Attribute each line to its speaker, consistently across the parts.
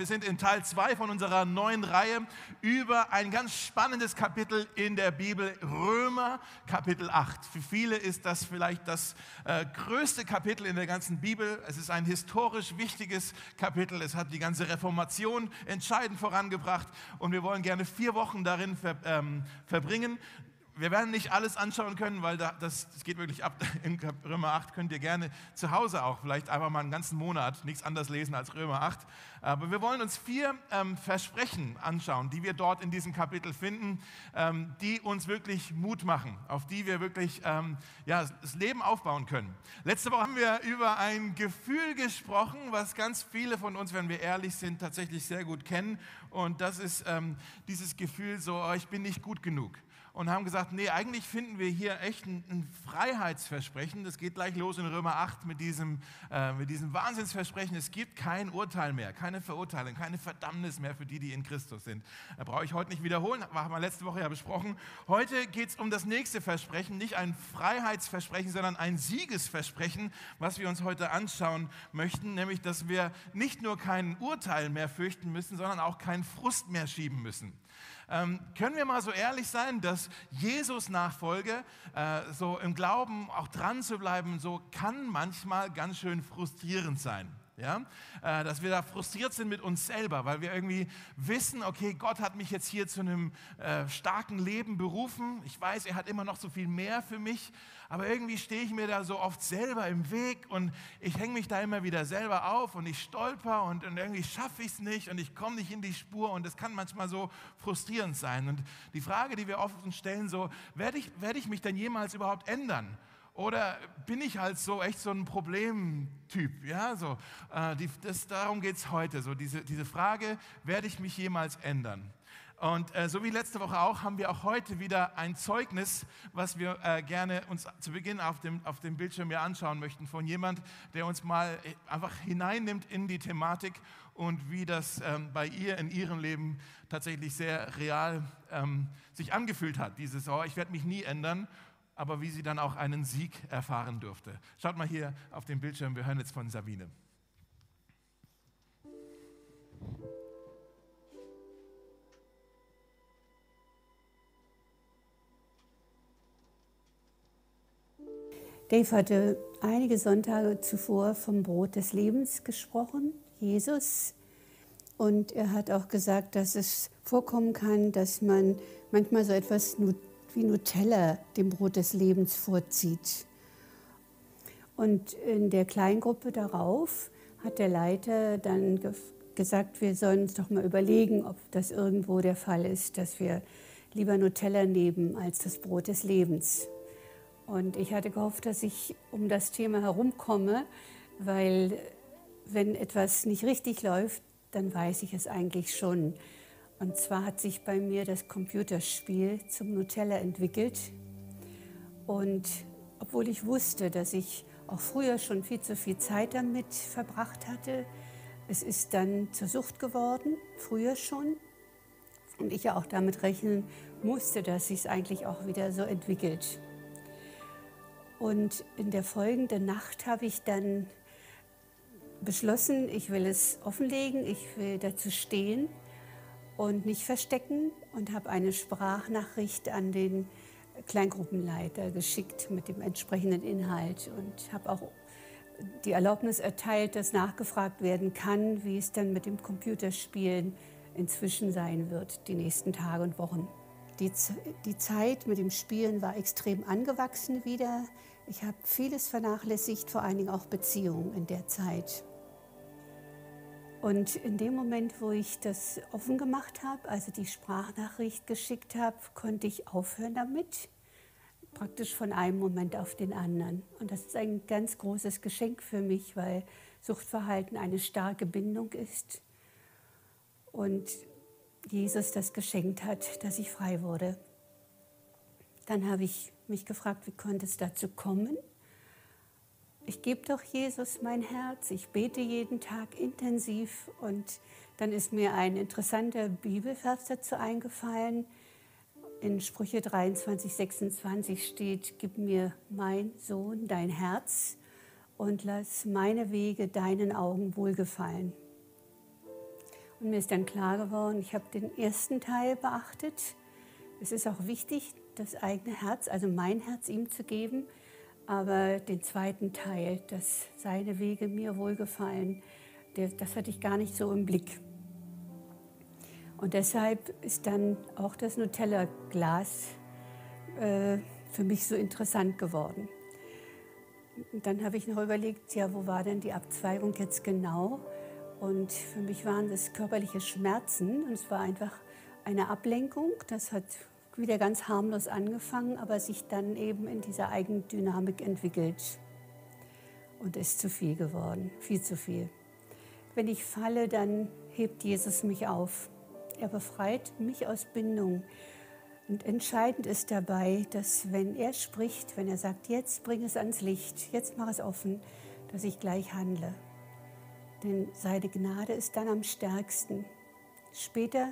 Speaker 1: Wir sind in Teil 2 von unserer neuen Reihe über ein ganz spannendes Kapitel in der Bibel, Römer Kapitel 8. Für viele ist das vielleicht das äh, größte Kapitel in der ganzen Bibel. Es ist ein historisch wichtiges Kapitel. Es hat die ganze Reformation entscheidend vorangebracht und wir wollen gerne vier Wochen darin ver, ähm, verbringen wir werden nicht alles anschauen können, weil das, das, geht wirklich ab. In Römer 8 könnt ihr gerne zu Hause auch vielleicht einfach mal einen ganzen Monat nichts anderes lesen als Römer 8. Aber wir wollen uns vier ähm, Versprechen anschauen, die wir dort in diesem Kapitel finden, ähm, die uns wirklich Mut machen, auf die wir wirklich ähm, ja, das Leben aufbauen können. Letzte Woche haben wir über ein Gefühl gesprochen, was ganz viele von uns, wenn wir ehrlich sind, tatsächlich sehr gut kennen. Und das ist ähm, dieses Gefühl so, oh, ich bin nicht gut genug und haben gesagt, nee, eigentlich finden wir hier echt ein, ein Freiheitsversprechen. Das geht gleich los in Römer 8 mit diesem, äh, mit diesem Wahnsinnsversprechen. Es gibt kein Urteil mehr, keine Verurteilung, keine Verdammnis mehr für die, die in Christus sind. Da brauche ich heute nicht wiederholen, haben wir letzte Woche ja besprochen. Heute geht es um das nächste Versprechen, nicht ein Freiheitsversprechen, sondern ein Siegesversprechen, was wir uns heute anschauen möchten, nämlich, dass wir nicht nur kein Urteil mehr fürchten müssen, sondern auch keinen Frust mehr schieben müssen. Ähm, können wir mal so ehrlich sein, dass Jesus Nachfolge, äh, so im Glauben auch dran zu bleiben, so kann manchmal ganz schön frustrierend sein ja? Äh, dass wir da frustriert sind mit uns selber, weil wir irgendwie wissen, okay, Gott hat mich jetzt hier zu einem äh, starken Leben berufen. Ich weiß, er hat immer noch so viel mehr für mich, aber irgendwie stehe ich mir da so oft selber im Weg und ich hänge mich da immer wieder selber auf und ich stolper und, und irgendwie schaffe ich es nicht und ich komme nicht in die Spur und es kann manchmal so frustrierend sein. Und die Frage, die wir oft uns stellen, so, werde ich, werde ich mich denn jemals überhaupt ändern? Oder bin ich halt so echt so ein Problemtyp? Ja, so, äh, die, das, darum geht es heute. So diese, diese Frage, werde ich mich jemals ändern? Und äh, so wie letzte Woche auch, haben wir auch heute wieder ein Zeugnis, was wir äh, gerne uns zu Beginn auf dem, auf dem Bildschirm hier anschauen möchten, von jemand, der uns mal äh, einfach hineinnimmt in die Thematik und wie das ähm, bei ihr in ihrem Leben tatsächlich sehr real ähm, sich angefühlt hat. Dieses, oh, ich werde mich nie ändern aber wie sie dann auch einen Sieg erfahren durfte. Schaut mal hier auf den Bildschirm, wir hören jetzt von Sabine.
Speaker 2: Dave hatte einige Sonntage zuvor vom Brot des Lebens gesprochen, Jesus. Und er hat auch gesagt, dass es vorkommen kann, dass man manchmal so etwas wie Nutella dem Brot des Lebens vorzieht. Und in der Kleingruppe darauf hat der Leiter dann ge gesagt, wir sollen uns doch mal überlegen, ob das irgendwo der Fall ist, dass wir lieber Nutella nehmen als das Brot des Lebens. Und ich hatte gehofft, dass ich um das Thema herumkomme, weil wenn etwas nicht richtig läuft, dann weiß ich es eigentlich schon. Und zwar hat sich bei mir das Computerspiel zum Nutella entwickelt. Und obwohl ich wusste, dass ich auch früher schon viel zu viel Zeit damit verbracht hatte, es ist dann zur Sucht geworden, früher schon. Und ich ja auch damit rechnen musste, dass sich es eigentlich auch wieder so entwickelt. Und in der folgenden Nacht habe ich dann beschlossen, ich will es offenlegen, ich will dazu stehen und nicht verstecken und habe eine Sprachnachricht an den Kleingruppenleiter geschickt mit dem entsprechenden Inhalt und habe auch die Erlaubnis erteilt, dass nachgefragt werden kann, wie es dann mit dem Computerspielen inzwischen sein wird, die nächsten Tage und Wochen. Die, die Zeit mit dem Spielen war extrem angewachsen wieder. Ich habe vieles vernachlässigt, vor allen Dingen auch Beziehungen in der Zeit. Und in dem Moment, wo ich das offen gemacht habe, also die Sprachnachricht geschickt habe, konnte ich aufhören damit, praktisch von einem Moment auf den anderen. Und das ist ein ganz großes Geschenk für mich, weil Suchtverhalten eine starke Bindung ist und Jesus das geschenkt hat, dass ich frei wurde. Dann habe ich mich gefragt, wie konnte es dazu kommen? Ich gebe doch Jesus mein Herz, ich bete jeden Tag intensiv und dann ist mir ein interessanter Bibelvers dazu eingefallen. In Sprüche 23, 26 steht, gib mir mein Sohn dein Herz und lass meine Wege deinen Augen wohlgefallen. Und mir ist dann klar geworden, ich habe den ersten Teil beachtet. Es ist auch wichtig, das eigene Herz, also mein Herz ihm zu geben. Aber den zweiten Teil, dass seine Wege mir wohlgefallen, das hatte ich gar nicht so im Blick. Und deshalb ist dann auch das Nutella-Glas äh, für mich so interessant geworden. Dann habe ich noch überlegt, ja, wo war denn die Abzweigung jetzt genau? Und für mich waren das körperliche Schmerzen und es war einfach eine Ablenkung. Das hat wieder ganz harmlos angefangen, aber sich dann eben in dieser Eigendynamik entwickelt und ist zu viel geworden, viel zu viel. Wenn ich falle, dann hebt Jesus mich auf. Er befreit mich aus Bindung. Und entscheidend ist dabei, dass wenn er spricht, wenn er sagt, jetzt bring es ans Licht, jetzt mach es offen, dass ich gleich handle. Denn seine Gnade ist dann am stärksten. Später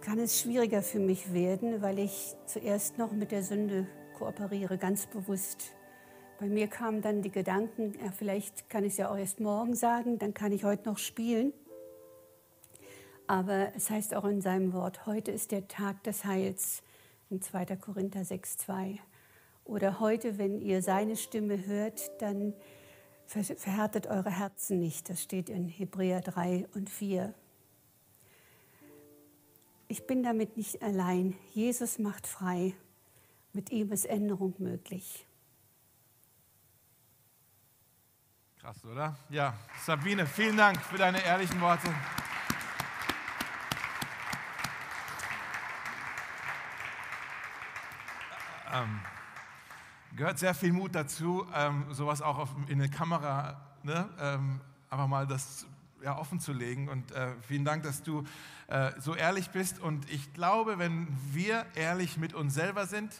Speaker 2: kann es schwieriger für mich werden, weil ich zuerst noch mit der Sünde kooperiere, ganz bewusst. Bei mir kamen dann die Gedanken, ja, vielleicht kann ich es ja auch erst morgen sagen, dann kann ich heute noch spielen. Aber es heißt auch in seinem Wort, heute ist der Tag des Heils, in 2. Korinther 6,2. Oder heute, wenn ihr seine Stimme hört, dann verhärtet eure Herzen nicht. Das steht in Hebräer 3 und 4. Ich bin damit nicht allein. Jesus macht frei. Mit ihm ist Änderung möglich.
Speaker 1: Krass, oder? Ja, Sabine, vielen Dank für deine ehrlichen Worte. Ähm, gehört sehr viel Mut dazu, ähm, sowas auch auf, in eine Kamera, ne, ähm, einfach mal das ja, offen zu legen. Und äh, vielen Dank, dass du äh, so ehrlich bist. Und ich glaube, wenn wir ehrlich mit uns selber sind,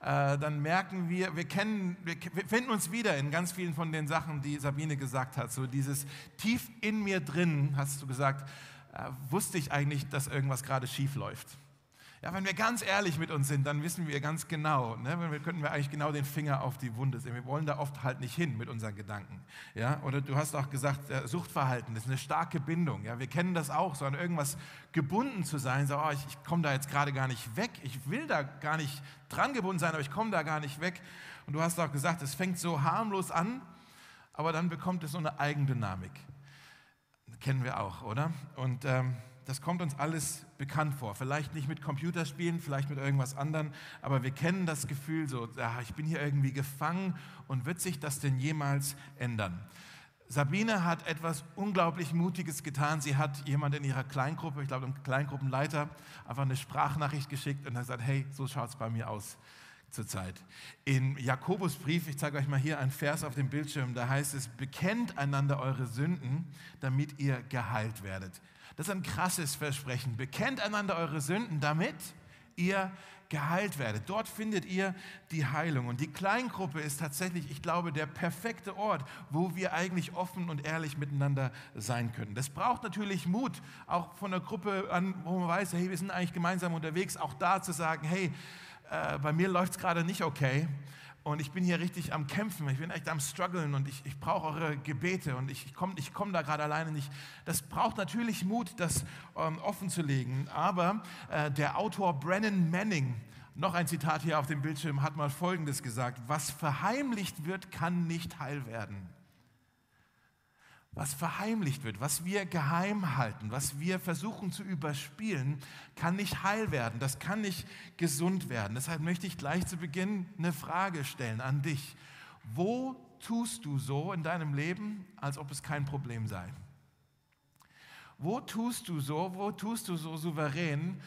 Speaker 1: äh, dann merken wir, wir kennen, wir finden uns wieder in ganz vielen von den Sachen, die Sabine gesagt hat. So dieses tief in mir drin, hast du gesagt, äh, wusste ich eigentlich, dass irgendwas gerade schief läuft. Ja, wenn wir ganz ehrlich mit uns sind, dann wissen wir ganz genau, ne, wir könnten wir eigentlich genau den Finger auf die Wunde sehen. Wir wollen da oft halt nicht hin mit unseren Gedanken. Ja, oder du hast auch gesagt, äh, Suchtverhalten ist eine starke Bindung. Ja, wir kennen das auch, so an irgendwas gebunden zu sein. So, oh, ich, ich komme da jetzt gerade gar nicht weg. Ich will da gar nicht dran gebunden sein, aber ich komme da gar nicht weg. Und du hast auch gesagt, es fängt so harmlos an, aber dann bekommt es so eine Eigendynamik. Kennen wir auch, oder? Und ähm, das kommt uns alles bekannt vor. Vielleicht nicht mit Computerspielen, vielleicht mit irgendwas anderem, aber wir kennen das Gefühl so, ja, ich bin hier irgendwie gefangen und wird sich das denn jemals ändern? Sabine hat etwas unglaublich Mutiges getan. Sie hat jemand in ihrer Kleingruppe, ich glaube, ein Kleingruppenleiter, einfach eine Sprachnachricht geschickt und hat gesagt, hey, so schaut es bei mir aus zurzeit. Im Jakobusbrief, ich zeige euch mal hier einen Vers auf dem Bildschirm, da heißt es, bekennt einander eure Sünden, damit ihr geheilt werdet. Das ist ein krasses Versprechen. Bekennt einander eure Sünden, damit ihr geheilt werdet. Dort findet ihr die Heilung. Und die Kleingruppe ist tatsächlich, ich glaube, der perfekte Ort, wo wir eigentlich offen und ehrlich miteinander sein können. Das braucht natürlich Mut, auch von der Gruppe an, wo man weiß, hey, wir sind eigentlich gemeinsam unterwegs, auch da zu sagen, hey, äh, bei mir läuft es gerade nicht okay und ich bin hier richtig am Kämpfen, ich bin echt am Struggeln und ich, ich brauche eure Gebete und ich, ich komme ich komm da gerade alleine nicht. Das braucht natürlich Mut, das ähm, offen zu legen. Aber äh, der Autor Brennan Manning, noch ein Zitat hier auf dem Bildschirm, hat mal Folgendes gesagt, was verheimlicht wird, kann nicht heil werden was verheimlicht wird, was wir geheim halten, was wir versuchen zu überspielen, kann nicht heil werden, das kann nicht gesund werden. Deshalb möchte ich gleich zu Beginn eine Frage stellen an dich. Wo tust du so in deinem Leben, als ob es kein Problem sei? Wo tust du so, wo tust du so souverän,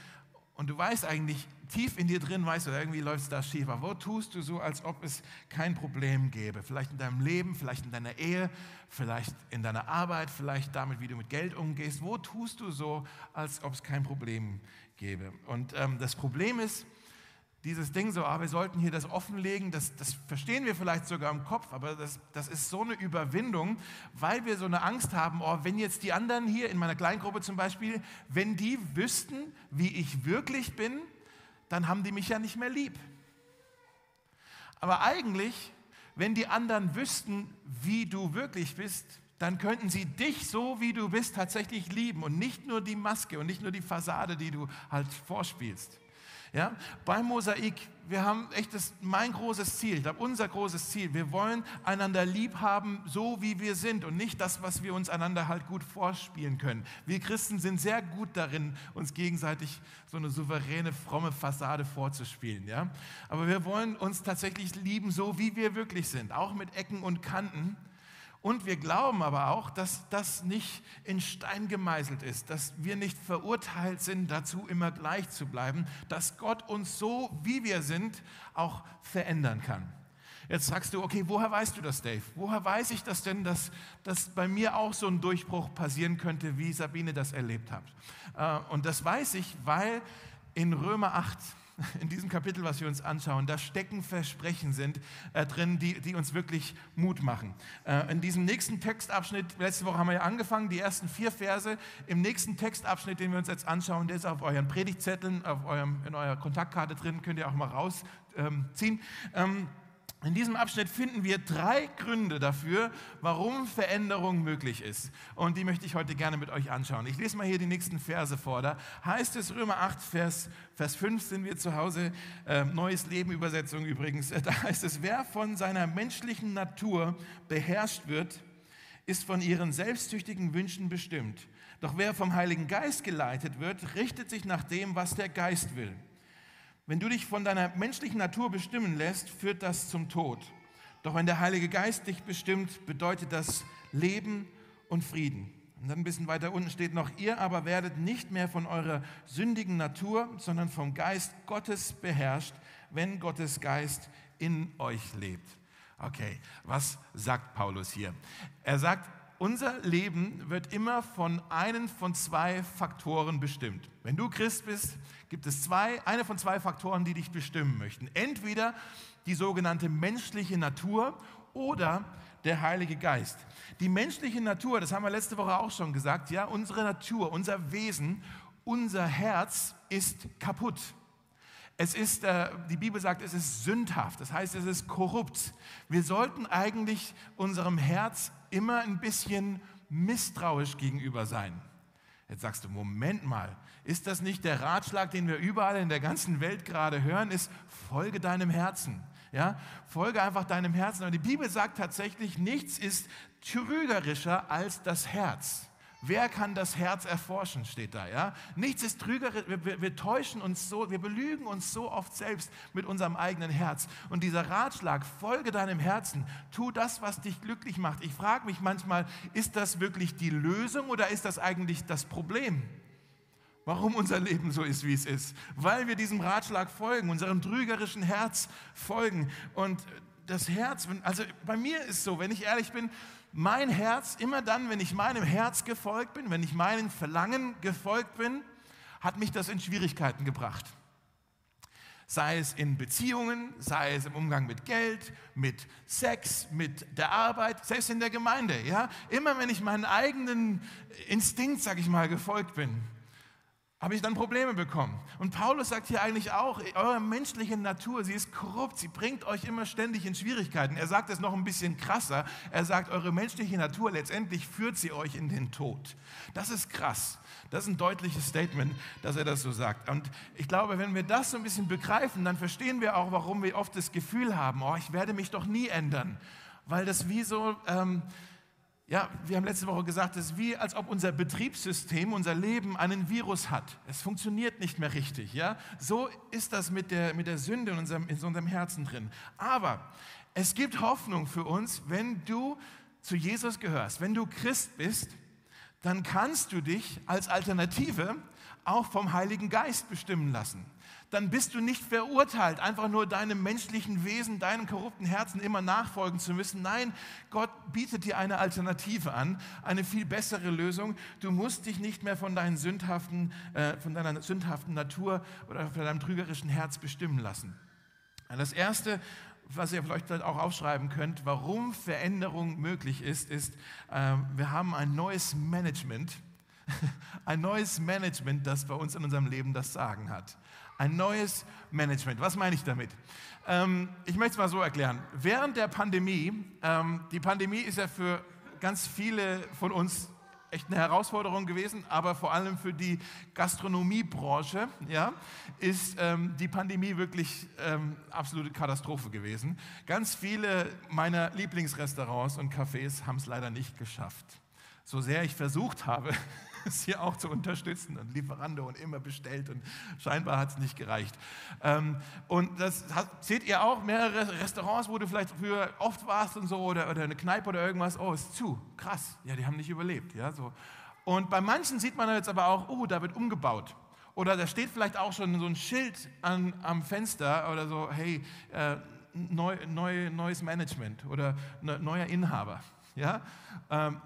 Speaker 1: und du weißt eigentlich, tief in dir drin weißt du, irgendwie läuft es da schief. Aber wo tust du so, als ob es kein Problem gäbe? Vielleicht in deinem Leben, vielleicht in deiner Ehe, vielleicht in deiner Arbeit, vielleicht damit, wie du mit Geld umgehst. Wo tust du so, als ob es kein Problem gäbe? Und ähm, das Problem ist, dieses Ding so, ah, wir sollten hier das offenlegen, das, das verstehen wir vielleicht sogar im Kopf, aber das, das ist so eine Überwindung, weil wir so eine Angst haben, oh, wenn jetzt die anderen hier in meiner Kleingruppe zum Beispiel, wenn die wüssten, wie ich wirklich bin, dann haben die mich ja nicht mehr lieb. Aber eigentlich, wenn die anderen wüssten, wie du wirklich bist, dann könnten sie dich so, wie du bist, tatsächlich lieben und nicht nur die Maske und nicht nur die Fassade, die du halt vorspielst. Ja? Beim Mosaik, wir haben echt das, mein großes Ziel, ich glaube, unser großes Ziel. Wir wollen einander lieb haben, so wie wir sind und nicht das, was wir uns einander halt gut vorspielen können. Wir Christen sind sehr gut darin, uns gegenseitig so eine souveräne, fromme Fassade vorzuspielen. Ja? Aber wir wollen uns tatsächlich lieben, so wie wir wirklich sind, auch mit Ecken und Kanten. Und wir glauben aber auch, dass das nicht in Stein gemeißelt ist, dass wir nicht verurteilt sind, dazu immer gleich zu bleiben, dass Gott uns so, wie wir sind, auch verändern kann. Jetzt sagst du, okay, woher weißt du das, Dave? Woher weiß ich das denn, dass, dass bei mir auch so ein Durchbruch passieren könnte, wie Sabine das erlebt hat? Äh, und das weiß ich, weil in Römer 8, in diesem Kapitel, was wir uns anschauen, da stecken Versprechen sind äh, drin, die, die uns wirklich Mut machen. Äh, in diesem nächsten Textabschnitt, letzte Woche haben wir ja angefangen, die ersten vier Verse, im nächsten Textabschnitt, den wir uns jetzt anschauen, der ist auf euren Predigtzetteln, auf eurem, in eurer Kontaktkarte drin, könnt ihr auch mal rausziehen. Ähm, in diesem Abschnitt finden wir drei Gründe dafür, warum Veränderung möglich ist. Und die möchte ich heute gerne mit euch anschauen. Ich lese mal hier die nächsten Verse vor. Da heißt es, Römer 8, Vers, Vers 5 sind wir zu Hause, äh, Neues Leben Übersetzung übrigens. Da heißt es, wer von seiner menschlichen Natur beherrscht wird, ist von ihren selbstsüchtigen Wünschen bestimmt. Doch wer vom Heiligen Geist geleitet wird, richtet sich nach dem, was der Geist will. Wenn du dich von deiner menschlichen Natur bestimmen lässt, führt das zum Tod. Doch wenn der Heilige Geist dich bestimmt, bedeutet das Leben und Frieden. Und dann ein bisschen weiter unten steht noch, ihr aber werdet nicht mehr von eurer sündigen Natur, sondern vom Geist Gottes beherrscht, wenn Gottes Geist in euch lebt. Okay, was sagt Paulus hier? Er sagt, unser Leben wird immer von einem von zwei Faktoren bestimmt. Wenn du Christ bist, gibt es zwei, eine von zwei Faktoren, die dich bestimmen möchten. Entweder die sogenannte menschliche Natur oder der Heilige Geist. Die menschliche Natur, das haben wir letzte Woche auch schon gesagt, ja, unsere Natur, unser Wesen, unser Herz ist kaputt. Es ist, äh, die Bibel sagt, es ist sündhaft, das heißt, es ist korrupt. Wir sollten eigentlich unserem Herz immer ein bisschen misstrauisch gegenüber sein. Jetzt sagst du, Moment mal, ist das nicht der Ratschlag, den wir überall in der ganzen Welt gerade hören, ist, folge deinem Herzen. Ja, folge einfach deinem Herzen. Und die Bibel sagt tatsächlich, nichts ist trügerischer als das Herz. Wer kann das Herz erforschen, steht da. Ja? Nichts ist trügerisch. Wir, wir, täuschen uns so, wir belügen uns so oft selbst mit unserem eigenen Herz. Und dieser Ratschlag, folge deinem Herzen, tu das, was dich glücklich macht. Ich frage mich manchmal, ist das wirklich die Lösung oder ist das eigentlich das Problem? Warum unser Leben so ist, wie es ist? Weil wir diesem Ratschlag folgen, unserem trügerischen Herz folgen. Und das Herz, also bei mir ist so, wenn ich ehrlich bin, mein Herz, immer dann, wenn ich meinem Herz gefolgt bin, wenn ich meinen Verlangen gefolgt bin, hat mich das in Schwierigkeiten gebracht. Sei es in Beziehungen, sei es im Umgang mit Geld, mit Sex, mit der Arbeit, selbst in der Gemeinde. Ja? Immer wenn ich meinen eigenen Instinkt, sag ich mal, gefolgt bin, habe ich dann Probleme bekommen. Und Paulus sagt hier eigentlich auch, eure menschliche Natur, sie ist korrupt, sie bringt euch immer ständig in Schwierigkeiten. Er sagt es noch ein bisschen krasser. Er sagt, eure menschliche Natur letztendlich führt sie euch in den Tod. Das ist krass. Das ist ein deutliches Statement, dass er das so sagt. Und ich glaube, wenn wir das so ein bisschen begreifen, dann verstehen wir auch, warum wir oft das Gefühl haben, oh, ich werde mich doch nie ändern. Weil das wie so... Ähm, ja, wir haben letzte Woche gesagt, es ist wie, als ob unser Betriebssystem, unser Leben einen Virus hat. Es funktioniert nicht mehr richtig. Ja? So ist das mit der, mit der Sünde in unserem, in unserem Herzen drin. Aber es gibt Hoffnung für uns, wenn du zu Jesus gehörst. Wenn du Christ bist, dann kannst du dich als Alternative auch vom Heiligen Geist bestimmen lassen dann bist du nicht verurteilt, einfach nur deinem menschlichen Wesen, deinem korrupten Herzen immer nachfolgen zu müssen. Nein, Gott bietet dir eine Alternative an, eine viel bessere Lösung. Du musst dich nicht mehr von, deinen sündhaften, äh, von deiner sündhaften Natur oder von deinem trügerischen Herz bestimmen lassen. Das Erste, was ihr vielleicht auch aufschreiben könnt, warum Veränderung möglich ist, ist, äh, wir haben ein neues Management, ein neues Management, das bei uns in unserem Leben das Sagen hat. Ein neues Management. Was meine ich damit? Ähm, ich möchte es mal so erklären. Während der Pandemie, ähm, die Pandemie ist ja für ganz viele von uns echt eine Herausforderung gewesen, aber vor allem für die Gastronomiebranche ja, ist ähm, die Pandemie wirklich ähm, absolute Katastrophe gewesen. Ganz viele meiner Lieblingsrestaurants und Cafés haben es leider nicht geschafft. So sehr ich versucht habe, es hier auch zu unterstützen und Lieferando und immer bestellt und scheinbar hat es nicht gereicht. Ähm, und das hat, seht ihr auch, mehrere Restaurants, wo du vielleicht früher oft warst und so oder, oder eine Kneipe oder irgendwas, oh, ist zu, krass, ja, die haben nicht überlebt. Ja, so. Und bei manchen sieht man jetzt aber auch, oh, da wird umgebaut. Oder da steht vielleicht auch schon so ein Schild an, am Fenster oder so, hey, äh, neu, neu, neues Management oder ne, neuer Inhaber. Ja? Ähm,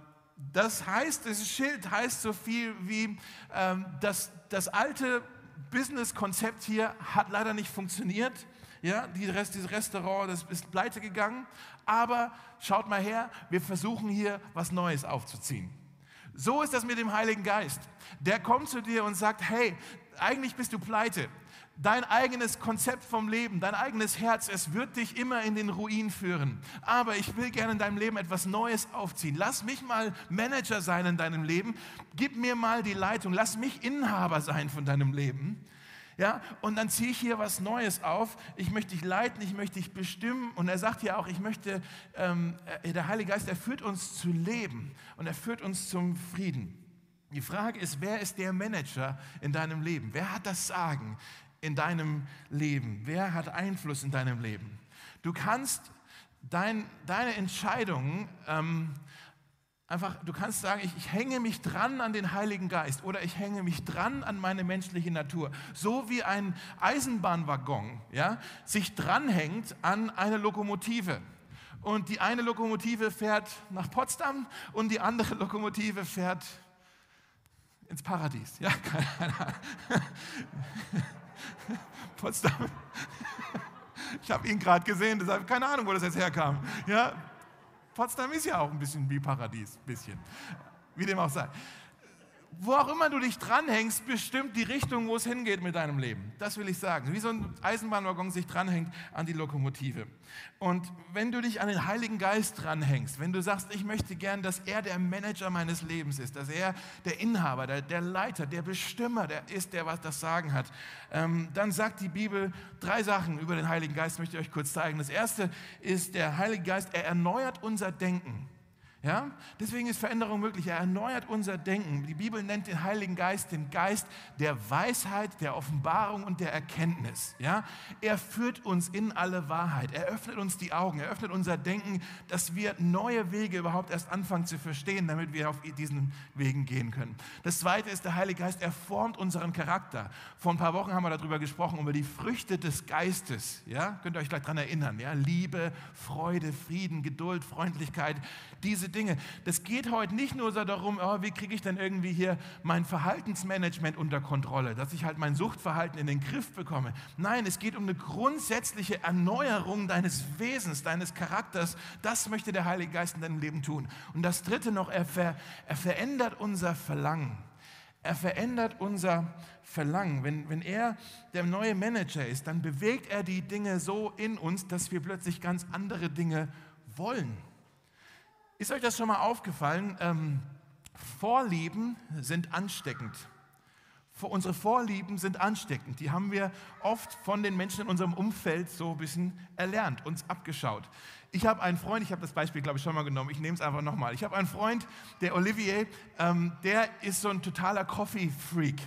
Speaker 1: das heißt, dieses Schild heißt so viel wie, ähm, dass das alte Business-Konzept hier hat leider nicht funktioniert. Ja, die Rest, dieses Restaurant, das ist pleite gegangen. Aber schaut mal her, wir versuchen hier was Neues aufzuziehen. So ist das mit dem Heiligen Geist. Der kommt zu dir und sagt, hey, eigentlich bist du pleite dein eigenes Konzept vom Leben, dein eigenes Herz, es wird dich immer in den Ruin führen. Aber ich will gerne in deinem Leben etwas Neues aufziehen. Lass mich mal Manager sein in deinem Leben. Gib mir mal die Leitung. Lass mich Inhaber sein von deinem Leben. Ja, und dann ziehe ich hier was Neues auf. Ich möchte dich leiten, ich möchte dich bestimmen. Und er sagt ja auch, ich möchte, ähm, äh, der Heilige Geist, er führt uns zu Leben und er führt uns zum Frieden. Die Frage ist, wer ist der Manager in deinem Leben? Wer hat das Sagen? In deinem Leben? Wer hat Einfluss in deinem Leben? Du kannst dein, deine Entscheidungen ähm, einfach, du kannst sagen, ich, ich, hänge mich dran an den Heiligen Geist oder ich hänge mich dran an meine menschliche Natur. So wie ein Eisenbahnwaggon ja, sich dranhängt an eine Lokomotive. Und die eine Lokomotive fährt nach Potsdam und die andere Lokomotive fährt ins Paradies. Ja, keine Ahnung. Potsdam. Ich habe ihn gerade gesehen, deshalb keine Ahnung, wo das jetzt herkam. Ja, Potsdam ist ja auch ein bisschen wie Paradies, bisschen. Wie dem auch sei wo auch immer du dich dranhängst, bestimmt die Richtung, wo es hingeht mit deinem Leben. Das will ich sagen. Wie so ein Eisenbahnwaggon sich dranhängt an die Lokomotive. Und wenn du dich an den Heiligen Geist dranhängst, wenn du sagst, ich möchte gern, dass er der Manager meines Lebens ist, dass er der Inhaber, der, der Leiter, der Bestimmer der ist, der was das Sagen hat, ähm, dann sagt die Bibel drei Sachen über den Heiligen Geist, möchte ich euch kurz zeigen. Das erste ist, der Heilige Geist, er erneuert unser Denken. Ja? Deswegen ist Veränderung möglich. Er erneuert unser Denken. Die Bibel nennt den Heiligen Geist den Geist der Weisheit, der Offenbarung und der Erkenntnis. Ja? Er führt uns in alle Wahrheit. Er öffnet uns die Augen. Er öffnet unser Denken, dass wir neue Wege überhaupt erst anfangen zu verstehen, damit wir auf diesen Wegen gehen können. Das zweite ist der Heilige Geist. Er formt unseren Charakter. Vor ein paar Wochen haben wir darüber gesprochen, über die Früchte des Geistes. Ja? Könnt ihr euch gleich daran erinnern. Ja? Liebe, Freude, Frieden, Geduld, Freundlichkeit. Dinge. Das geht heute nicht nur so darum, oh, wie kriege ich denn irgendwie hier mein Verhaltensmanagement unter Kontrolle, dass ich halt mein Suchtverhalten in den Griff bekomme. Nein, es geht um eine grundsätzliche Erneuerung deines Wesens, deines Charakters. Das möchte der Heilige Geist in deinem Leben tun. Und das Dritte noch, er, ver, er verändert unser Verlangen. Er verändert unser Verlangen. Wenn, wenn er der neue Manager ist, dann bewegt er die Dinge so in uns, dass wir plötzlich ganz andere Dinge wollen. Ist euch das schon mal aufgefallen? Ähm, Vorlieben sind ansteckend. Unsere Vorlieben sind ansteckend. Die haben wir oft von den Menschen in unserem Umfeld so ein bisschen erlernt, uns abgeschaut. Ich habe einen Freund, ich habe das Beispiel, glaube ich, schon mal genommen, ich nehme es einfach nochmal. Ich habe einen Freund, der Olivier, ähm, der ist so ein totaler Coffee-Freak.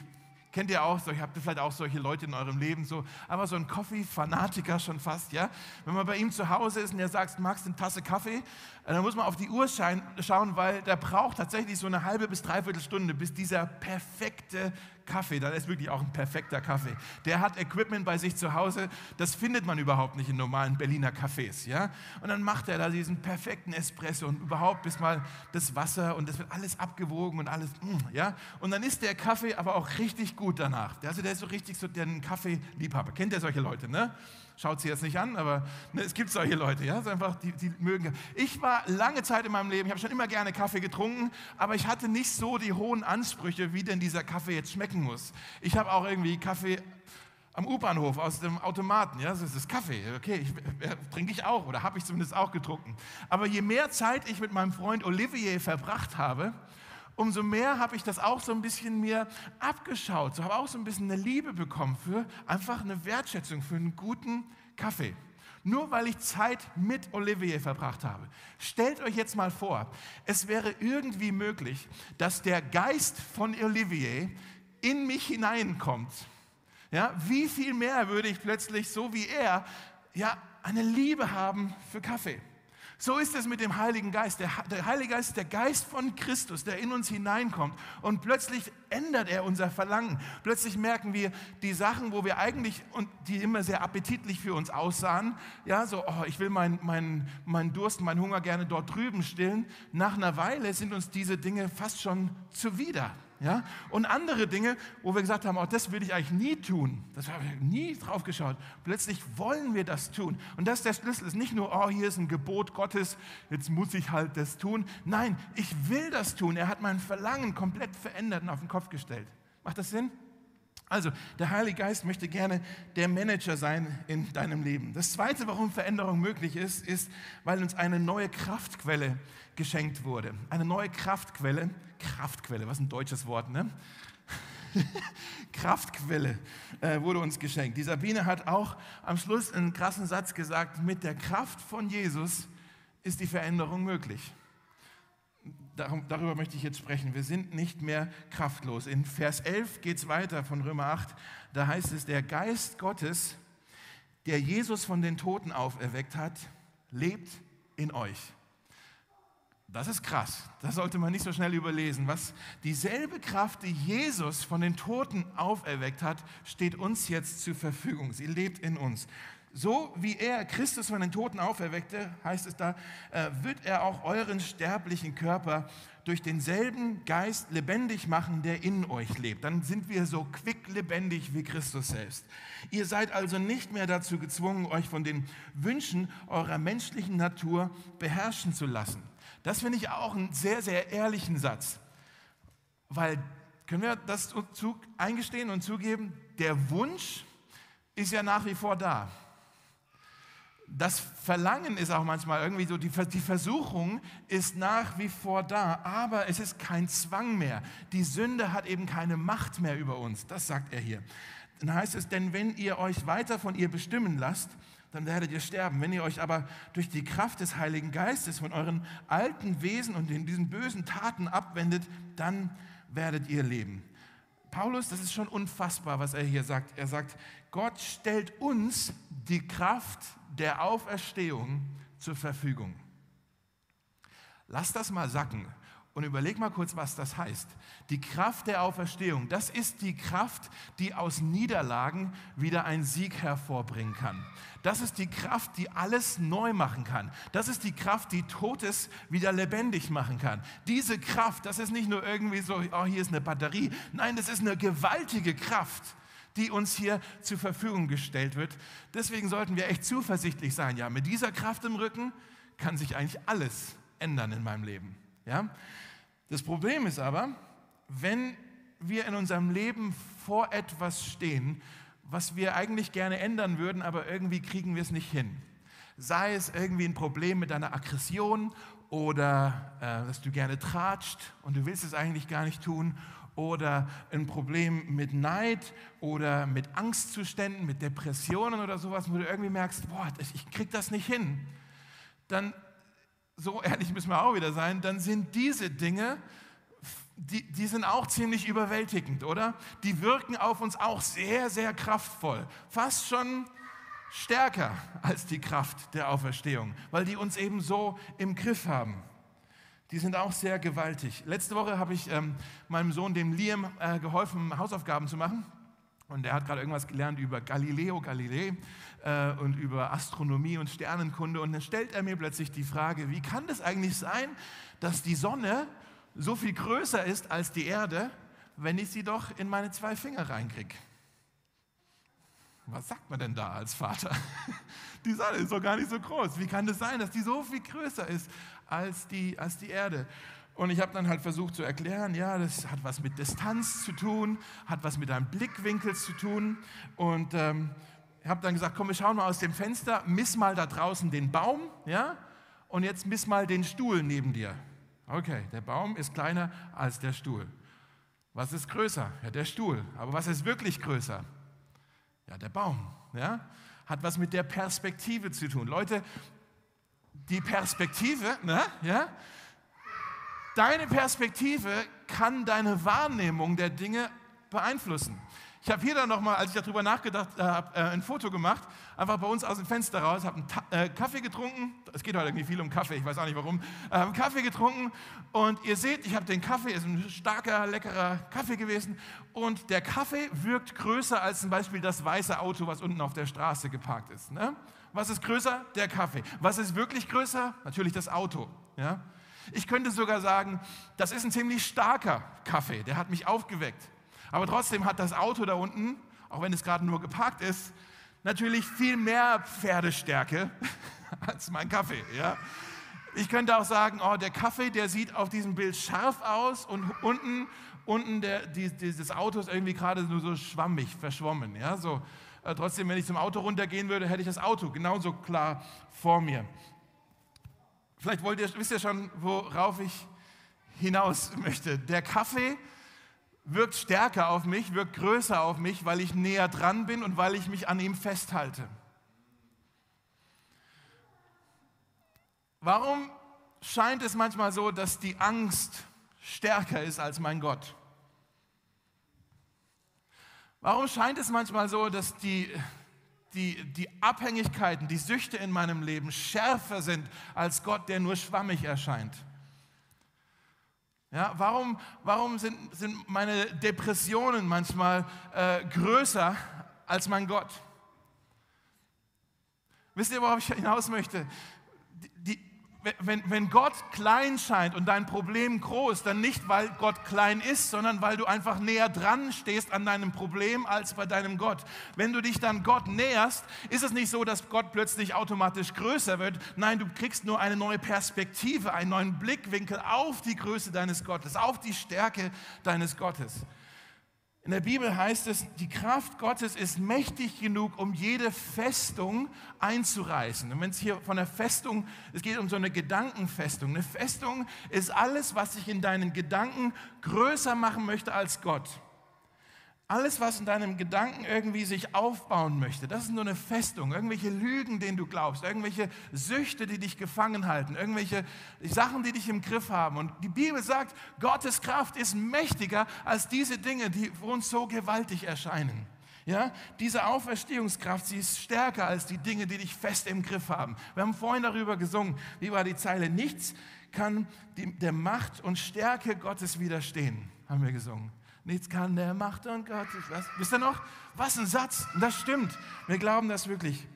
Speaker 1: Kennt ihr auch, so, habt ihr vielleicht auch solche Leute in eurem Leben, so, aber so ein Coffee-Fanatiker schon fast, ja? Wenn man bei ihm zu Hause ist und er sagt, magst du eine Tasse Kaffee? Dann muss man auf die Uhr schauen, weil der braucht tatsächlich so eine halbe bis dreiviertel Stunde, bis dieser perfekte Kaffee, dann ist wirklich auch ein perfekter Kaffee. Der hat Equipment bei sich zu Hause, das findet man überhaupt nicht in normalen Berliner Cafés. Ja? Und dann macht er da diesen perfekten Espresso und überhaupt bis mal das Wasser und das wird alles abgewogen und alles. Mm, ja? Und dann ist der Kaffee aber auch richtig gut danach. Also der ist so richtig so der Kaffeeliebhaber. Kennt ihr solche Leute, ne? Schaut sie jetzt nicht an, aber ne, es gibt solche Leute, ja, so einfach, die, die mögen. Ich war lange Zeit in meinem Leben, ich habe schon immer gerne Kaffee getrunken, aber ich hatte nicht so die hohen Ansprüche, wie denn dieser Kaffee jetzt schmecken muss. Ich habe auch irgendwie Kaffee am U-Bahnhof aus dem Automaten. Ja, das ist Kaffee. Okay, ich, äh, trinke ich auch oder habe ich zumindest auch getrunken. Aber je mehr Zeit ich mit meinem Freund Olivier verbracht habe, umso mehr habe ich das auch so ein bisschen mir abgeschaut. So habe auch so ein bisschen eine Liebe bekommen für einfach eine Wertschätzung für einen guten Kaffee. Nur weil ich Zeit mit Olivier verbracht habe. Stellt euch jetzt mal vor, es wäre irgendwie möglich, dass der Geist von Olivier in mich hineinkommt ja, wie viel mehr würde ich plötzlich, so wie er, ja, eine Liebe haben für Kaffee? So ist es mit dem Heiligen Geist. Der, der, Heilige Geist ist der Geist von Christus, der in uns hineinkommt. Und plötzlich ändert er unser Verlangen. Plötzlich merken wir die Sachen, wo wir eigentlich und die immer sehr appetitlich für uns aussahen. Ja, so, oh, ich will meinen mein, mein Durst, meinen Hunger gerne dort drüben stillen. Nach einer Weile sind uns diese Dinge fast schon zuwider. Ja? Und andere Dinge, wo wir gesagt haben, oh, das will ich eigentlich nie tun. Das habe ich nie drauf geschaut. Plötzlich wollen wir das tun. Und das ist der Schlüssel. Es ist nicht nur, oh, hier ist ein Gebot Gottes, jetzt muss ich halt das tun. Nein, ich will das tun. Er hat mein Verlangen komplett verändert und auf den Kopf gestellt. Macht das Sinn? Also, der Heilige Geist möchte gerne der Manager sein in deinem Leben. Das Zweite, warum Veränderung möglich ist, ist, weil uns eine neue Kraftquelle geschenkt wurde. Eine neue Kraftquelle, Kraftquelle, was ein deutsches Wort, ne? Kraftquelle äh, wurde uns geschenkt. Die Sabine hat auch am Schluss einen krassen Satz gesagt, mit der Kraft von Jesus ist die Veränderung möglich darüber möchte ich jetzt sprechen. Wir sind nicht mehr kraftlos. In Vers 11 geht es weiter von Römer 8. Da heißt es, der Geist Gottes, der Jesus von den Toten auferweckt hat, lebt in euch. Das ist krass. Das sollte man nicht so schnell überlesen. Was dieselbe Kraft, die Jesus von den Toten auferweckt hat, steht uns jetzt zur Verfügung. Sie lebt in uns. So wie er Christus von den Toten auferweckte, heißt es da, äh, wird er auch euren sterblichen Körper durch denselben Geist lebendig machen, der in euch lebt. Dann sind wir so quicklebendig wie Christus selbst. Ihr seid also nicht mehr dazu gezwungen, euch von den Wünschen eurer menschlichen Natur beherrschen zu lassen. Das finde ich auch einen sehr, sehr ehrlichen Satz. Weil, können wir das eingestehen und zugeben, der Wunsch ist ja nach wie vor da das Verlangen ist auch manchmal irgendwie so, die, Versuchung ist nach wie vor da, aber es ist kein Zwang mehr. Die Sünde hat eben keine Macht mehr über uns. Das sagt er hier. Dann heißt es, denn wenn ihr euch weiter von ihr bestimmen lasst, dann werdet ihr sterben. Wenn ihr euch aber durch die Kraft des Heiligen Geistes von euren alten Wesen und in diesen bösen Taten abwendet, dann werdet ihr leben. Paulus, das ist schon unfassbar, was er hier sagt. Er sagt, Gott stellt uns die Kraft der Auferstehung zur Verfügung. Lass das mal sacken und überleg mal kurz, was das heißt. Die Kraft der Auferstehung, das ist die Kraft, die aus Niederlagen wieder einen Sieg hervorbringen kann. Das ist die Kraft, die alles neu machen kann. Das ist die Kraft, die Totes wieder lebendig machen kann. Diese Kraft, das ist nicht nur irgendwie so, oh, hier ist eine Batterie. Nein, das ist eine gewaltige Kraft die uns hier zur Verfügung gestellt wird. Deswegen sollten wir echt zuversichtlich sein. Ja, mit dieser Kraft im Rücken kann sich eigentlich alles ändern in meinem Leben. Ja? Das Problem ist aber, wenn wir in unserem Leben vor etwas stehen, was wir eigentlich gerne ändern würden, aber irgendwie kriegen wir es nicht hin. Sei es irgendwie ein Problem mit deiner Aggression oder äh, dass du gerne tratscht und du willst es eigentlich gar nicht tun oder ein Problem mit Neid oder mit Angstzuständen, mit Depressionen oder sowas, wo du irgendwie merkst, boah, ich krieg das nicht hin, dann, so ehrlich müssen wir auch wieder sein, dann sind diese Dinge, die, die sind auch ziemlich überwältigend, oder? Die wirken auf uns auch sehr, sehr kraftvoll, fast schon stärker als die Kraft der Auferstehung, weil die uns eben so im Griff haben die sind auch sehr gewaltig. Letzte Woche habe ich ähm, meinem Sohn, dem Liam, äh, geholfen, Hausaufgaben zu machen. Und er hat gerade irgendwas gelernt über Galileo Galilei äh, und über Astronomie und Sternenkunde. Und dann stellt er mir plötzlich die Frage, wie kann das eigentlich sein, dass die Sonne so viel größer ist als die Erde, wenn ich sie doch in meine zwei Finger reinkriege? Was sagt man denn da als Vater? Die Sonne ist doch gar nicht so groß. Wie kann das sein, dass die so viel größer ist als die, als die Erde. Und ich habe dann halt versucht zu erklären, ja, das hat was mit Distanz zu tun, hat was mit deinem Blickwinkel zu tun. Und ähm, ich habe dann gesagt, komm, wir schauen mal aus dem Fenster, miss mal da draußen den Baum, ja, und jetzt miss mal den Stuhl neben dir. Okay, der Baum ist kleiner als der Stuhl. Was ist größer? Ja, der Stuhl. Aber was ist wirklich größer? Ja, der Baum. Ja? Hat was mit der Perspektive zu tun. Leute, die Perspektive, ne? ja? deine Perspektive kann deine Wahrnehmung der Dinge beeinflussen. Ich habe hier dann nochmal, als ich darüber nachgedacht habe, äh, ein Foto gemacht, einfach bei uns aus dem Fenster raus, habe einen Ta äh, Kaffee getrunken. Es geht heute irgendwie viel um Kaffee, ich weiß auch nicht warum. Äh, einen Kaffee getrunken und ihr seht, ich habe den Kaffee, ist ein starker, leckerer Kaffee gewesen und der Kaffee wirkt größer als zum Beispiel das weiße Auto, was unten auf der Straße geparkt ist. Ne? Was ist größer? Der Kaffee. Was ist wirklich größer? Natürlich das Auto. Ja? Ich könnte sogar sagen, das ist ein ziemlich starker Kaffee, der hat mich aufgeweckt. Aber trotzdem hat das Auto da unten, auch wenn es gerade nur geparkt ist, natürlich viel mehr Pferdestärke als mein Kaffee. Ja? Ich könnte auch sagen, oh, der Kaffee, der sieht auf diesem Bild scharf aus und unten, unten der, die, dieses Auto ist irgendwie gerade nur so schwammig, verschwommen. Ja? So, äh, trotzdem, wenn ich zum Auto runtergehen würde, hätte ich das Auto genauso klar vor mir. Vielleicht wollt ihr, wisst ihr schon, worauf ich hinaus möchte. Der Kaffee wirkt stärker auf mich, wirkt größer auf mich, weil ich näher dran bin und weil ich mich an ihm festhalte. Warum scheint es manchmal so, dass die Angst stärker ist als mein Gott? Warum scheint es manchmal so, dass die, die, die Abhängigkeiten, die Süchte in meinem Leben schärfer sind als Gott, der nur schwammig erscheint? Ja, warum warum sind, sind meine Depressionen manchmal äh, größer als mein Gott? Wisst ihr, worauf ich hinaus möchte? Die, wenn, wenn Gott klein scheint und dein Problem groß, dann nicht, weil Gott klein ist, sondern weil du einfach näher dran stehst an deinem Problem als bei deinem Gott. Wenn du dich dann Gott näherst, ist es nicht so, dass Gott plötzlich automatisch größer wird. Nein, du kriegst nur eine neue Perspektive, einen neuen Blickwinkel auf die Größe deines Gottes, auf die Stärke deines Gottes. In der Bibel heißt es, die Kraft Gottes ist mächtig genug, um jede Festung einzureißen. Und wenn es hier von der Festung, es geht um so eine Gedankenfestung. Eine Festung ist alles, was sich in deinen Gedanken größer machen möchte als Gott. Alles, was in deinem Gedanken irgendwie sich aufbauen möchte, das ist nur eine Festung. Irgendwelche Lügen, denen du glaubst, irgendwelche Süchte, die dich gefangen halten, irgendwelche Sachen, die dich im Griff haben. Und die Bibel sagt, Gottes Kraft ist mächtiger als diese Dinge, die uns so gewaltig erscheinen. Ja, diese Auferstehungskraft, sie ist stärker als die Dinge, die dich fest im Griff haben. Wir haben vorhin darüber gesungen, wie war die Zeile? Nichts kann die, der Macht und Stärke Gottes widerstehen, haben wir gesungen. Nichts kann der Macht und Gottes. Was? Wisst ihr noch? Was ein Satz. Das stimmt. Wir glauben das wirklich.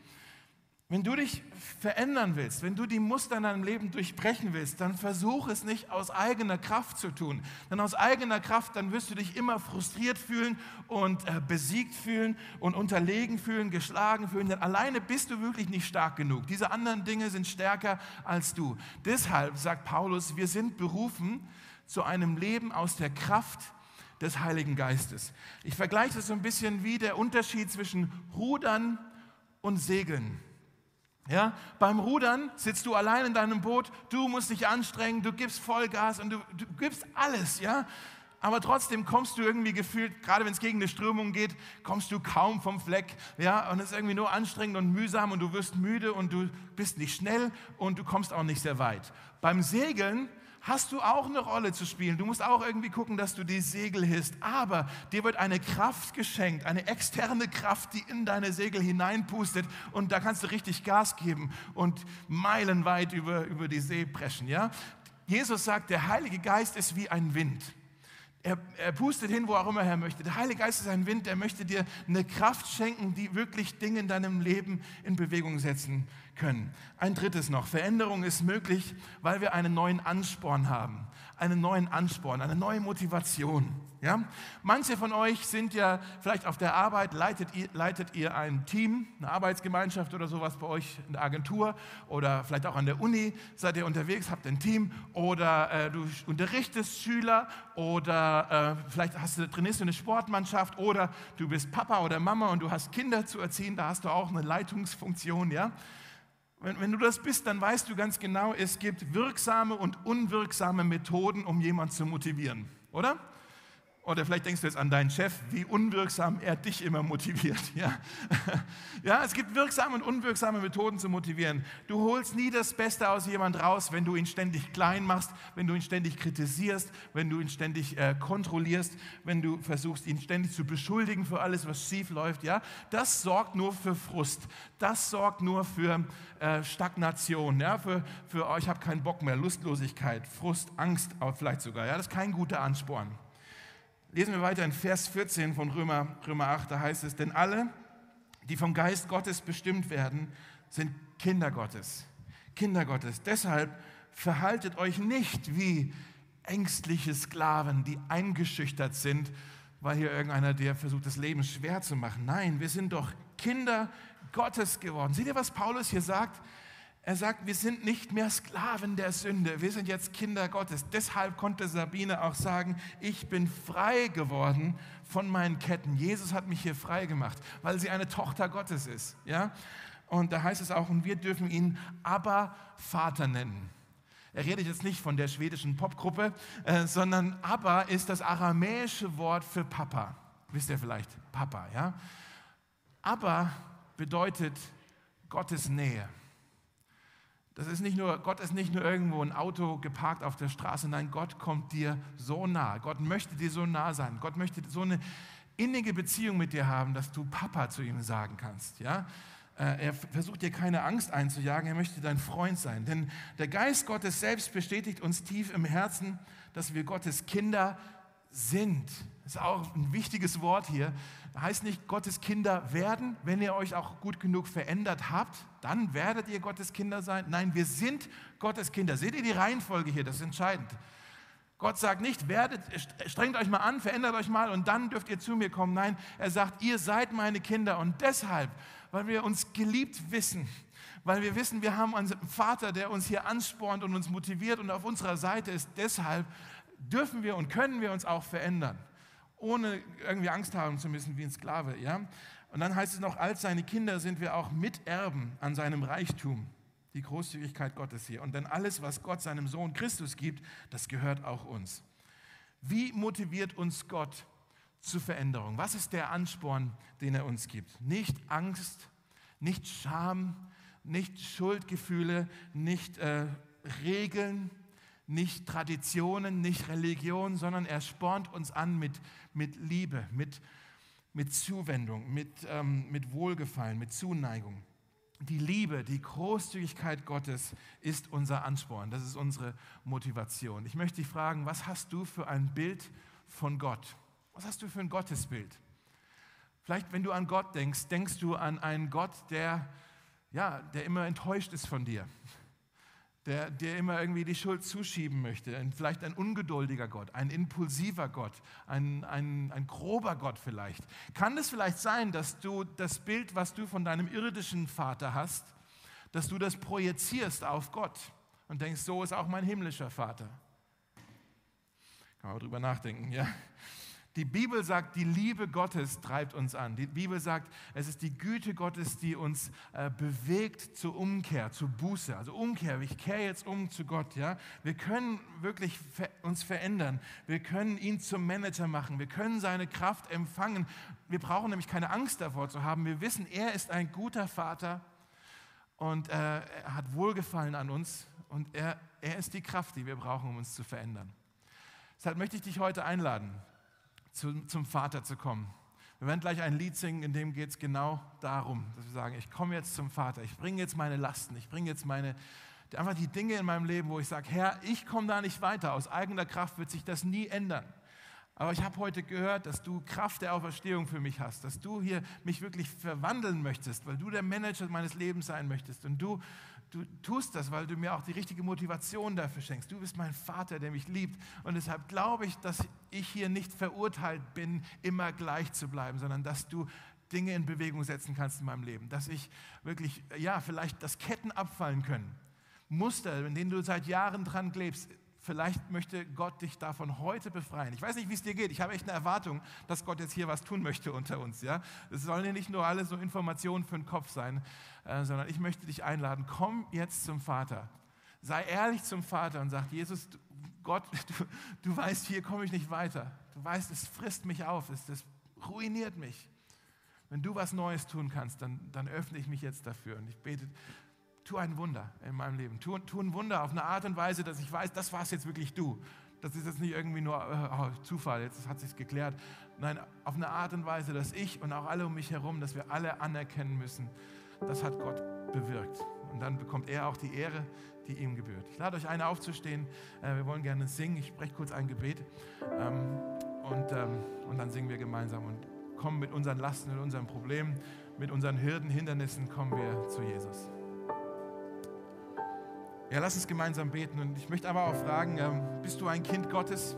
Speaker 1: Wenn du dich verändern willst, wenn du die Muster in deinem Leben durchbrechen willst, dann versuch es nicht aus eigener Kraft zu tun. Denn aus eigener Kraft, dann wirst du dich immer frustriert fühlen und äh, besiegt fühlen und unterlegen fühlen, geschlagen fühlen. Denn alleine bist du wirklich nicht stark genug. Diese anderen Dinge sind stärker als du. Deshalb sagt Paulus, wir sind berufen zu einem Leben aus der Kraft des Heiligen Geistes. Ich vergleiche es so ein bisschen wie der Unterschied zwischen Rudern und Segeln. Ja, beim Rudern sitzt du allein in deinem Boot, du musst dich anstrengen, du gibst Vollgas und du, du gibst alles, ja. Aber trotzdem kommst du irgendwie gefühlt, gerade wenn es gegen eine Strömung geht, kommst du kaum vom Fleck, ja. Und es ist irgendwie nur anstrengend und mühsam und du wirst müde und du bist nicht schnell und du kommst auch nicht sehr weit. Beim Segeln hast du auch eine Rolle zu spielen. Du musst auch irgendwie gucken, dass du die Segel hisst. Aber dir wird eine Kraft geschenkt, eine externe Kraft, die in deine Segel hineinpustet. Und da kannst du richtig Gas geben und meilenweit über, über die See preschen. Ja? Jesus sagt, der Heilige Geist ist wie ein Wind. Er, er, pustet hin, wo auch immer er möchte. Der Heilige Geist ist ein Wind, der möchte dir eine Kraft schenken, die wirklich Dinge in deinem Leben in Bewegung setzen können. Ein drittes noch, Veränderung ist möglich, weil wir einen neuen Ansporn haben, einen neuen Ansporn, eine neue Motivation. Ja? Manche von euch sind ja vielleicht auf der Arbeit, leitet ihr, leitet ihr ein Team, eine Arbeitsgemeinschaft oder sowas bei euch in der Agentur oder vielleicht auch an der Uni seid ihr unterwegs, habt ein Team oder äh, du unterrichtest Schüler oder äh, vielleicht hast du, trainierst du eine Sportmannschaft oder du bist Papa oder Mama und du hast Kinder zu erziehen, da hast du auch eine Leitungsfunktion. Ja? Wenn, wenn du das bist, dann weißt du ganz genau, es gibt wirksame und unwirksame Methoden, um jemanden zu motivieren, oder? Oder vielleicht denkst du jetzt an deinen Chef, wie unwirksam er dich immer motiviert. Ja? ja, es gibt wirksame und unwirksame Methoden zu motivieren. Du holst nie das Beste aus jemand raus, wenn du ihn ständig klein machst, wenn du ihn ständig kritisierst, wenn du ihn ständig äh, kontrollierst, wenn du versuchst, ihn ständig zu beschuldigen für alles, was schief läuft. Ja? Das sorgt nur für Frust. Das sorgt nur für äh, Stagnation, ja? für, für oh, ich habe keinen Bock mehr, Lustlosigkeit, Frust, Angst vielleicht sogar. Ja? Das ist kein guter Ansporn. Lesen wir weiter in Vers 14 von Römer, Römer 8, da heißt es, denn alle, die vom Geist Gottes bestimmt werden, sind Kinder Gottes. Kinder Gottes. Deshalb verhaltet euch nicht wie ängstliche Sklaven, die eingeschüchtert sind, weil hier irgendeiner, der versucht, das Leben schwer zu machen. Nein, wir sind doch Kinder Gottes geworden. Seht ihr, was Paulus hier sagt? Er sagt, wir sind nicht mehr Sklaven der Sünde, wir sind jetzt Kinder Gottes. Deshalb konnte Sabine auch sagen, ich bin frei geworden von meinen Ketten. Jesus hat mich hier frei gemacht, weil sie eine Tochter Gottes ist. Ja? Und da heißt es auch, und wir dürfen ihn aber Vater nennen. Er redet jetzt nicht von der schwedischen Popgruppe, äh, sondern aber ist das aramäische Wort für Papa. Wisst ihr vielleicht? Papa, ja? Aber bedeutet Gottes Nähe. Das ist nicht nur, Gott ist nicht nur irgendwo ein Auto geparkt auf der Straße, nein, Gott kommt dir so nah. Gott möchte dir so nah sein. Gott möchte so eine innige Beziehung mit dir haben, dass du Papa zu ihm sagen kannst. Ja? Äh, er versucht dir keine Angst einzujagen, er möchte dein Freund sein. Denn der Geist Gottes selbst bestätigt uns tief im Herzen, dass wir Gottes Kinder sind. Das ist auch ein wichtiges Wort hier heißt nicht Gottes Kinder werden, wenn ihr euch auch gut genug verändert habt, dann werdet ihr Gottes Kinder sein. Nein, wir sind Gottes Kinder. Seht ihr die Reihenfolge hier? Das ist entscheidend. Gott sagt nicht, werdet, strengt euch mal an, verändert euch mal und dann dürft ihr zu mir kommen. Nein, er sagt, ihr seid meine Kinder und deshalb, weil wir uns geliebt wissen, weil wir wissen, wir haben einen Vater, der uns hier anspornt und uns motiviert und auf unserer Seite ist, deshalb dürfen wir und können wir uns auch verändern ohne irgendwie Angst haben zu müssen wie ein Sklave. Ja? Und dann heißt es noch, als seine Kinder sind wir auch Miterben an seinem Reichtum. Die Großzügigkeit Gottes hier. Und denn alles, was Gott seinem Sohn Christus gibt, das gehört auch uns. Wie motiviert uns Gott zur Veränderung? Was ist der Ansporn, den er uns gibt? Nicht Angst, nicht Scham, nicht Schuldgefühle, nicht äh, Regeln, nicht Traditionen, nicht Religion, sondern er spornt uns an mit, mit Liebe, mit, mit Zuwendung, mit, ähm, mit Wohlgefallen, mit Zuneigung. Die Liebe, die Großzügigkeit Gottes ist unser Ansporn, das ist unsere Motivation. Ich möchte dich fragen, was hast du für ein Bild von Gott? Was hast du für ein Gottesbild? Vielleicht, wenn du an Gott denkst, denkst du an einen Gott, der, ja, der immer enttäuscht ist von dir, der, der immer irgendwie die Schuld zuschieben möchte. Vielleicht ein ungeduldiger Gott, ein impulsiver Gott, ein, ein, ein grober Gott vielleicht. Kann es vielleicht sein, dass du das Bild, was du von deinem irdischen Vater hast, dass du das projizierst auf Gott und denkst, so ist auch mein himmlischer Vater? Kann man drüber nachdenken, ja. Die Bibel sagt, die Liebe Gottes treibt uns an. Die Bibel sagt, es ist die Güte Gottes, die uns äh, bewegt zur Umkehr, zur Buße. Also Umkehr, ich kehre jetzt um zu Gott. Ja? Wir können wirklich ver uns verändern. Wir können ihn zum Manager machen. Wir können seine Kraft empfangen. Wir brauchen nämlich keine Angst davor zu haben. Wir wissen, er ist ein guter Vater und äh, er hat Wohlgefallen an uns und er, er ist die Kraft, die wir brauchen, um uns zu verändern. Deshalb möchte ich dich heute einladen zu, zum Vater zu kommen. Wir werden gleich ein Lied singen, in dem geht es genau darum, dass wir sagen, ich komme jetzt zum Vater, ich bringe jetzt meine Lasten, ich bringe jetzt meine, einfach die Dinge in meinem Leben, wo ich sage, Herr, ich komme da nicht weiter, aus eigener Kraft wird sich das nie ändern. Aber ich habe heute gehört, dass du Kraft der Auferstehung für mich hast, dass du hier mich wirklich verwandeln möchtest, weil du der Manager meines Lebens sein möchtest und du du tust das, weil du mir auch die richtige Motivation dafür schenkst. Du bist mein Vater, der mich liebt. Und deshalb glaube ich, dass ich hier nicht verurteilt bin, immer gleich zu bleiben, sondern dass du Dinge in Bewegung setzen kannst in meinem Leben. Dass ich wirklich, ja, vielleicht das Ketten abfallen können. Muster, in denen du seit Jahren dran klebst, Vielleicht möchte Gott dich davon heute befreien. Ich weiß nicht, wie es dir geht. Ich habe echt eine Erwartung, dass Gott jetzt hier was tun möchte unter uns. Ja? Es sollen ja nicht nur alles so Informationen für den Kopf sein, äh, sondern ich möchte dich einladen. Komm jetzt zum Vater. Sei ehrlich zum Vater und sag, Jesus, Gott, du, du weißt, hier komme ich nicht weiter. Du weißt, es frisst mich auf, es, es ruiniert mich. Wenn du was Neues tun kannst, dann, dann öffne ich mich jetzt dafür. Und ich bete, tu ein Wunder in meinem Leben. Tu, tu ein Wunder auf eine Art und Weise, dass ich weiß, das war es jetzt wirklich du. Das ist jetzt nicht irgendwie nur oh, Zufall, jetzt hat sich geklärt. Nein, auf eine Art und Weise, dass ich und auch alle um mich herum, dass wir alle anerkennen müssen, das hat Gott bewirkt. Und dann bekommt er auch die Ehre, die ihm gebührt. Ich lade euch ein, aufzustehen. Äh, wir wollen gerne singen. Ich spreche kurz ein Gebet. Ähm, und, ähm, und dann singen wir gemeinsam und kommen mit unseren Lasten und unseren Problemen, mit unseren Hürden, Hindernissen, kommen wir zu Jesus. Ja, lass uns gemeinsam beten. Und ich möchte aber auch fragen, ähm, bist du ein Kind Gottes?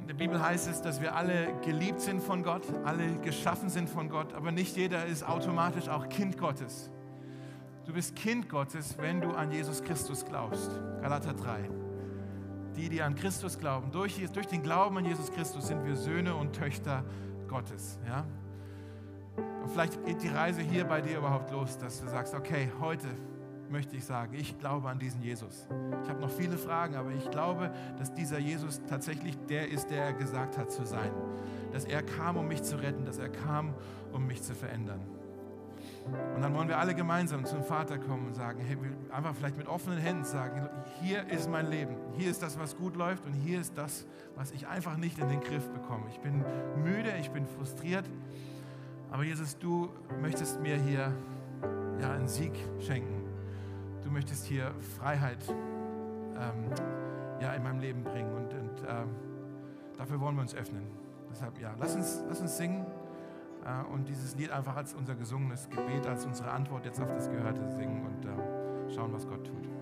Speaker 1: In der Bibel heißt es, dass wir alle geliebt sind von Gott, alle geschaffen sind von Gott, aber nicht jeder ist automatisch auch Kind Gottes. Du bist Kind Gottes, wenn du an Jesus Christus glaubst. Galater 3. Die, die an Christus glauben, durch, durch den Glauben an Jesus Christus sind wir Söhne und Töchter Gottes. Ja? Und vielleicht geht die Reise hier bei dir überhaupt los, dass du sagst, okay, heute möchte ich sagen, ich glaube an diesen Jesus. Ich habe noch viele Fragen, aber ich glaube, dass dieser Jesus tatsächlich der ist, der er gesagt hat zu sein. Dass er kam, um mich zu retten, dass er kam, um mich zu verändern. Und dann wollen wir alle gemeinsam zum Vater kommen und sagen, hey, einfach vielleicht mit offenen Händen sagen, hier ist mein Leben, hier ist das, was gut läuft und hier ist das, was ich einfach nicht in den Griff bekomme. Ich bin müde, ich bin frustriert aber Jesus, du möchtest mir hier ja, einen Sieg schenken. Du möchtest hier Freiheit ähm, ja, in meinem Leben bringen. Und, und ähm, dafür wollen wir uns öffnen. Deshalb, ja, lass uns, lass uns singen äh, und dieses Lied einfach als unser gesungenes Gebet, als unsere Antwort jetzt auf das Gehörte singen und äh, schauen, was Gott tut.